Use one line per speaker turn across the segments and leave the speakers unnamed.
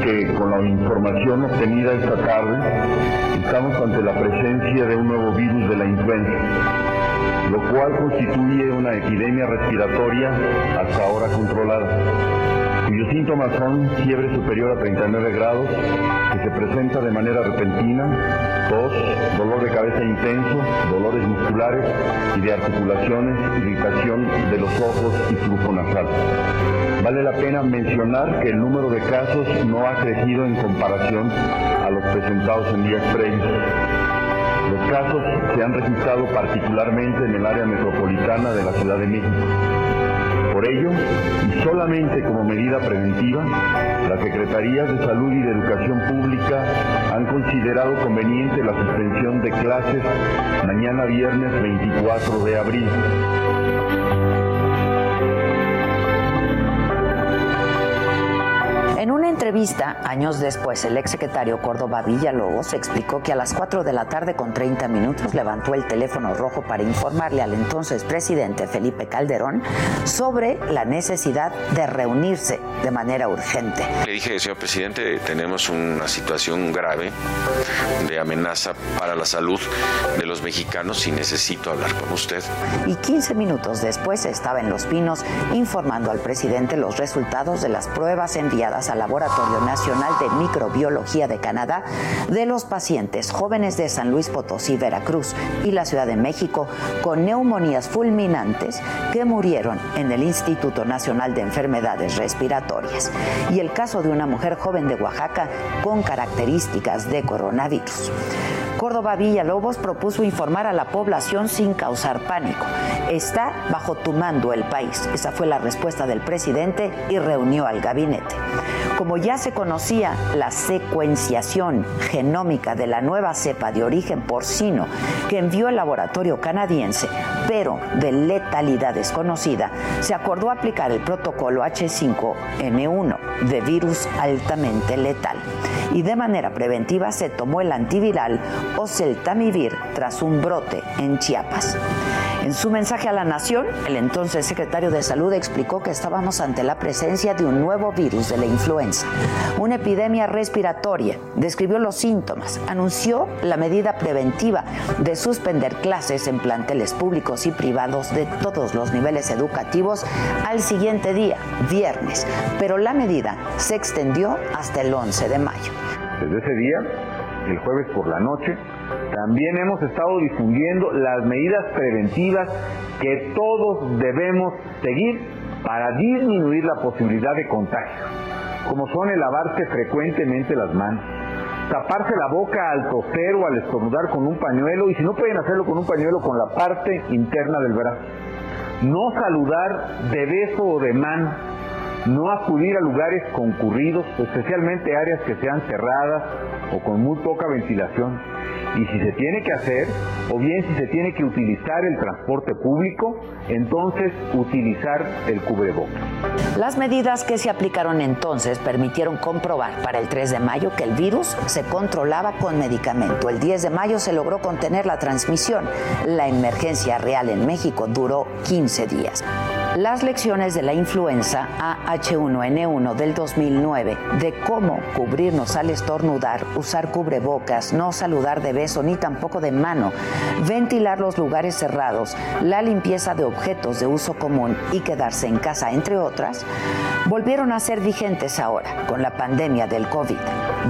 Que con la información obtenida esta tarde estamos ante la presencia de un nuevo virus de la influenza, lo cual constituye una epidemia respiratoria hasta ahora controlada, cuyos síntomas son fiebre superior a 39 grados, que se presenta de manera repentina, tos, dolor de cabeza intenso, dolores musculares y de articulaciones, irritación de los ojos y flujo nasal. Vale la pena mencionar que el número de casos no ha crecido en comparación a los presentados en días previos. Los casos se han registrado particularmente en el área metropolitana de la Ciudad de México. Por ello, y solamente como medida preventiva, las Secretarías de Salud y de Educación Pública han considerado conveniente la suspensión de clases mañana viernes 24 de abril.
Entrevista, años después, el exsecretario Córdoba Villalobos explicó que a las 4 de la tarde con 30 minutos levantó el teléfono rojo para informarle al entonces presidente Felipe Calderón sobre la necesidad de reunirse de manera urgente.
Le dije, señor presidente, tenemos una situación grave de amenaza para la salud de los mexicanos y necesito hablar con usted.
Y 15 minutos después estaba en Los Pinos informando al presidente los resultados de las pruebas enviadas al Nacional de Microbiología de Canadá de los pacientes jóvenes de San Luis Potosí, Veracruz y la Ciudad de México con neumonías fulminantes que murieron en el Instituto Nacional de Enfermedades Respiratorias y el caso de una mujer joven de Oaxaca con características de coronavirus. Córdoba Villalobos propuso informar a la población sin causar pánico. Está bajo tu mando el país. Esa fue la respuesta del presidente y reunió al gabinete. Como ya se conocía la secuenciación genómica de la nueva cepa de origen porcino que envió el laboratorio canadiense, pero de letalidad desconocida, se acordó aplicar el protocolo H5N1 de virus altamente letal. Y de manera preventiva se tomó el antiviral Oseltamivir tras un brote en Chiapas. En su mensaje a la nación, el entonces secretario de Salud explicó que estábamos ante la presencia de un nuevo virus de la influenza, una epidemia respiratoria, describió los síntomas, anunció la medida preventiva de suspender clases en planteles públicos y privados de todos los niveles educativos al siguiente día, viernes, pero la medida se extendió hasta el 11 de mayo.
Desde ese día, el jueves por la noche, también hemos estado difundiendo las medidas preventivas que todos debemos seguir para disminuir la posibilidad de contagio, como son el lavarse frecuentemente las manos, taparse la boca al toser o al estornudar con un pañuelo y si no pueden hacerlo con un pañuelo con la parte interna del brazo, no saludar de beso o de mano, no acudir a lugares concurridos, especialmente áreas que sean cerradas o con muy poca ventilación. Y si se tiene que hacer, o bien si se tiene que utilizar el transporte público, entonces utilizar el cubrebocas.
Las medidas que se aplicaron entonces permitieron comprobar para el 3 de mayo que el virus se controlaba con medicamento. El 10 de mayo se logró contener la transmisión. La emergencia real en México duró 15 días. Las lecciones de la influenza AH1N1 del 2009, de cómo cubrirnos al estornudar, usar cubrebocas, no saludar de beso ni tampoco de mano, ventilar los lugares cerrados, la limpieza de objetos de uso común y quedarse en casa, entre otras, volvieron a ser vigentes ahora con la pandemia del COVID,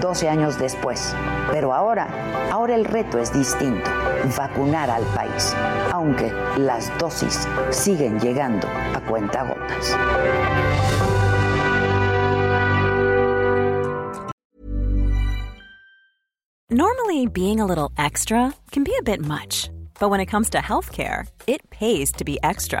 12 años después. Pero ahora, ahora el reto es distinto, vacunar al país, aunque las dosis siguen llegando a cuentagotas.
Normally, being a little extra can be a bit much, but when it comes to healthcare, it pays to be extra.